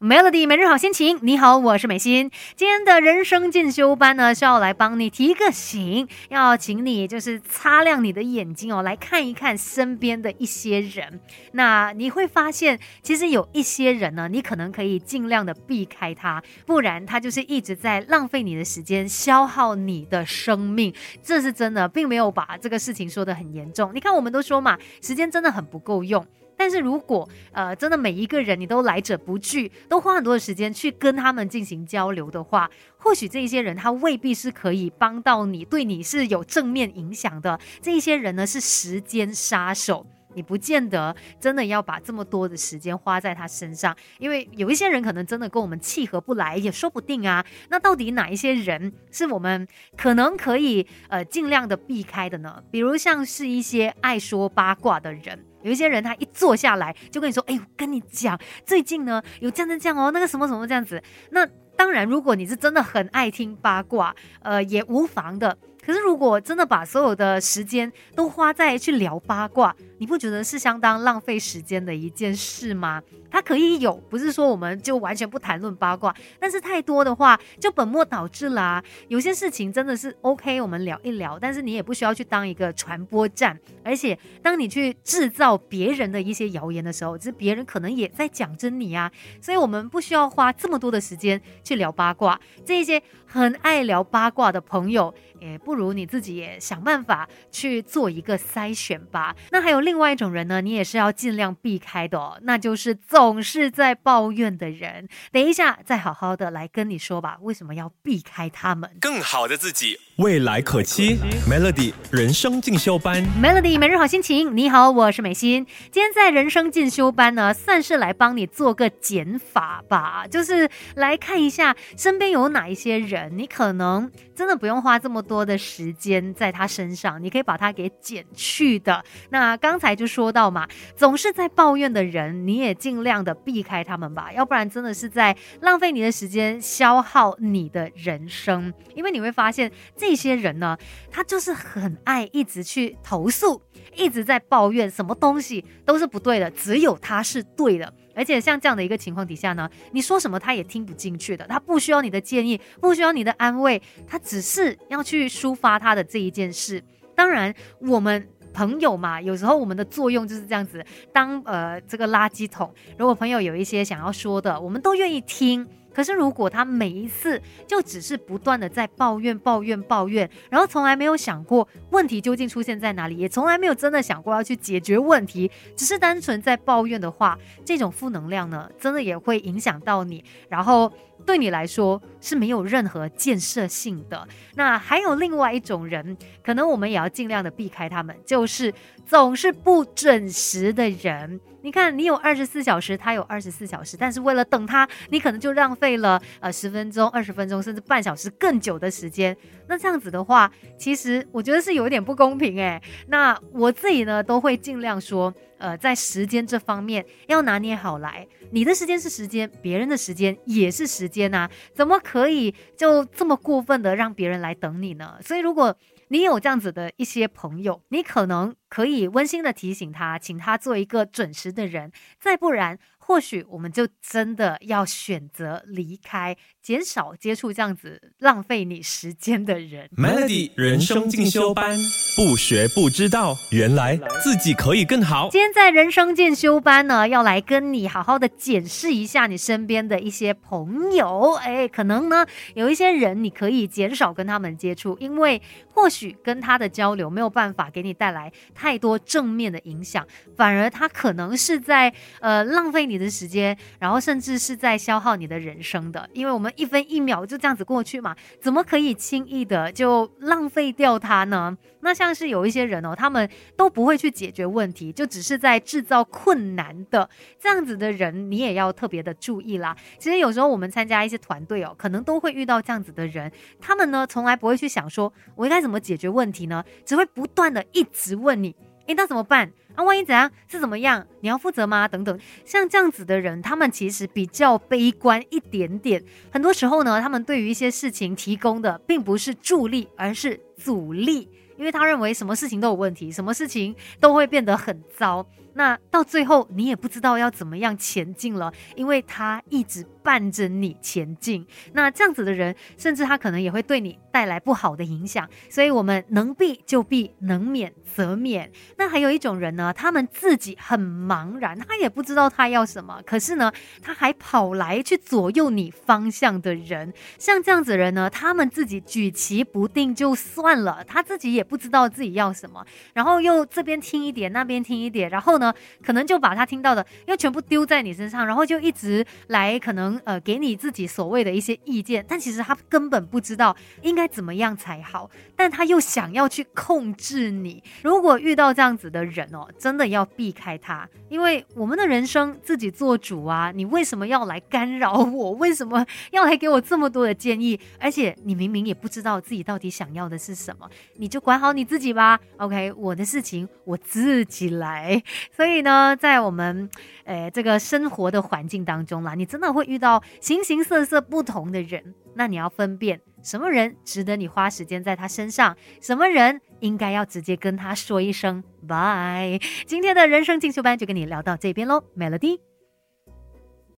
Melody 每日好心情，你好，我是美心。今天的人生进修班呢，是要来帮你提个醒，要请你就是擦亮你的眼睛哦，来看一看身边的一些人。那你会发现，其实有一些人呢，你可能可以尽量的避开他，不然他就是一直在浪费你的时间，消耗你的生命。这是真的，并没有把这个事情说得很严重。你看，我们都说嘛，时间真的很不够用。但是如果呃真的每一个人你都来者不拒，都花很多的时间去跟他们进行交流的话，或许这一些人他未必是可以帮到你，对你是有正面影响的。这一些人呢是时间杀手，你不见得真的要把这么多的时间花在他身上，因为有一些人可能真的跟我们契合不来，也说不定啊。那到底哪一些人是我们可能可以呃尽量的避开的呢？比如像是一些爱说八卦的人。有一些人，他一坐下来就跟你说：“哎，我跟你讲，最近呢有这样这样哦，那个什么什么这样子。”那当然，如果你是真的很爱听八卦，呃，也无妨的。可是，如果真的把所有的时间都花在去聊八卦，你不觉得是相当浪费时间的一件事吗？它可以有，不是说我们就完全不谈论八卦，但是太多的话就本末倒置啦。有些事情真的是 OK，我们聊一聊，但是你也不需要去当一个传播站。而且，当你去制造别人的一些谣言的时候，其实别人可能也在讲真你啊。所以，我们不需要花这么多的时间去聊八卦。这一些很爱聊八卦的朋友。也不如如你自己也想办法去做一个筛选吧。那还有另外一种人呢，你也是要尽量避开的，哦，那就是总是在抱怨的人。等一下再好好的来跟你说吧，为什么要避开他们？更好的自己，未来可期。Melody 人生进修班，Melody 每日好心情。你好，我是美心。今天在人生进修班呢，算是来帮你做个减法吧，就是来看一下身边有哪一些人，你可能真的不用花这么。多的时间在他身上，你可以把它给减去的。那刚才就说到嘛，总是在抱怨的人，你也尽量的避开他们吧，要不然真的是在浪费你的时间，消耗你的人生。因为你会发现，这些人呢，他就是很爱一直去投诉，一直在抱怨，什么东西都是不对的，只有他是对的。而且像这样的一个情况底下呢，你说什么他也听不进去的，他不需要你的建议，不需要你的安慰，他只是要去抒发他的这一件事。当然，我们朋友嘛，有时候我们的作用就是这样子，当呃这个垃圾桶，如果朋友有一些想要说的，我们都愿意听。可是，如果他每一次就只是不断的在抱怨、抱怨、抱怨，然后从来没有想过问题究竟出现在哪里，也从来没有真的想过要去解决问题，只是单纯在抱怨的话，这种负能量呢，真的也会影响到你，然后对你来说是没有任何建设性的。那还有另外一种人，可能我们也要尽量的避开他们，就是总是不准时的人。你看，你有二十四小时，他有二十四小时，但是为了等他，你可能就浪费了呃十分钟、二十分钟，甚至半小时更久的时间。那这样子的话，其实我觉得是有点不公平诶。那我自己呢，都会尽量说，呃，在时间这方面要拿捏好来。你的时间是时间，别人的时间也是时间呐，怎么可以就这么过分的让别人来等你呢？所以如果你有这样子的一些朋友，你可能可以温馨的提醒他，请他做一个准时的人，再不然。或许我们就真的要选择离开，减少接触这样子浪费你时间的人。Melody 人生进修班，不学不知道，原来自己可以更好。今天在人生进修班呢，要来跟你好好的检视一下你身边的一些朋友。哎，可能呢有一些人你可以减少跟他们接触，因为或许跟他的交流没有办法给你带来太多正面的影响，反而他可能是在呃浪费你。的时间，然后甚至是在消耗你的人生的，因为我们一分一秒就这样子过去嘛，怎么可以轻易的就浪费掉它呢？那像是有一些人哦，他们都不会去解决问题，就只是在制造困难的这样子的人，你也要特别的注意啦。其实有时候我们参加一些团队哦，可能都会遇到这样子的人，他们呢从来不会去想说我应该怎么解决问题呢，只会不断的一直问你，诶，那怎么办？那万一怎样是怎么样？你要负责吗？等等，像这样子的人，他们其实比较悲观一点点。很多时候呢，他们对于一些事情提供的并不是助力，而是阻力，因为他认为什么事情都有问题，什么事情都会变得很糟。那到最后你也不知道要怎么样前进了，因为他一直伴着你前进。那这样子的人，甚至他可能也会对你带来不好的影响。所以，我们能避就避，能免则免。那还有一种人呢，他们自己很茫然，他也不知道他要什么，可是呢，他还跑来去左右你方向的人。像这样子的人呢，他们自己举棋不定就算了，他自己也不知道自己要什么，然后又这边听一点，那边听一点，然后呢可能就把他听到的又全部丢在你身上，然后就一直来可能呃给你自己所谓的一些意见，但其实他根本不知道应该怎么样才好，但他又想要去控制你。如果遇到这样子的人哦，真的要避开他，因为我们的人生自己做主啊，你为什么要来干扰我？为什么要来给我这么多的建议？而且你明明也不知道自己到底想要的是什么，你就管好你自己吧。OK，我的事情我自己来。所以呢，在我们呃这个生活的环境当中啦，你真的会遇到形形色色不同的人，那你要分辨什么人值得你花时间在他身上，什么人应该要直接跟他说一声拜。今天的人生进修班就跟你聊到这边喽，Melody。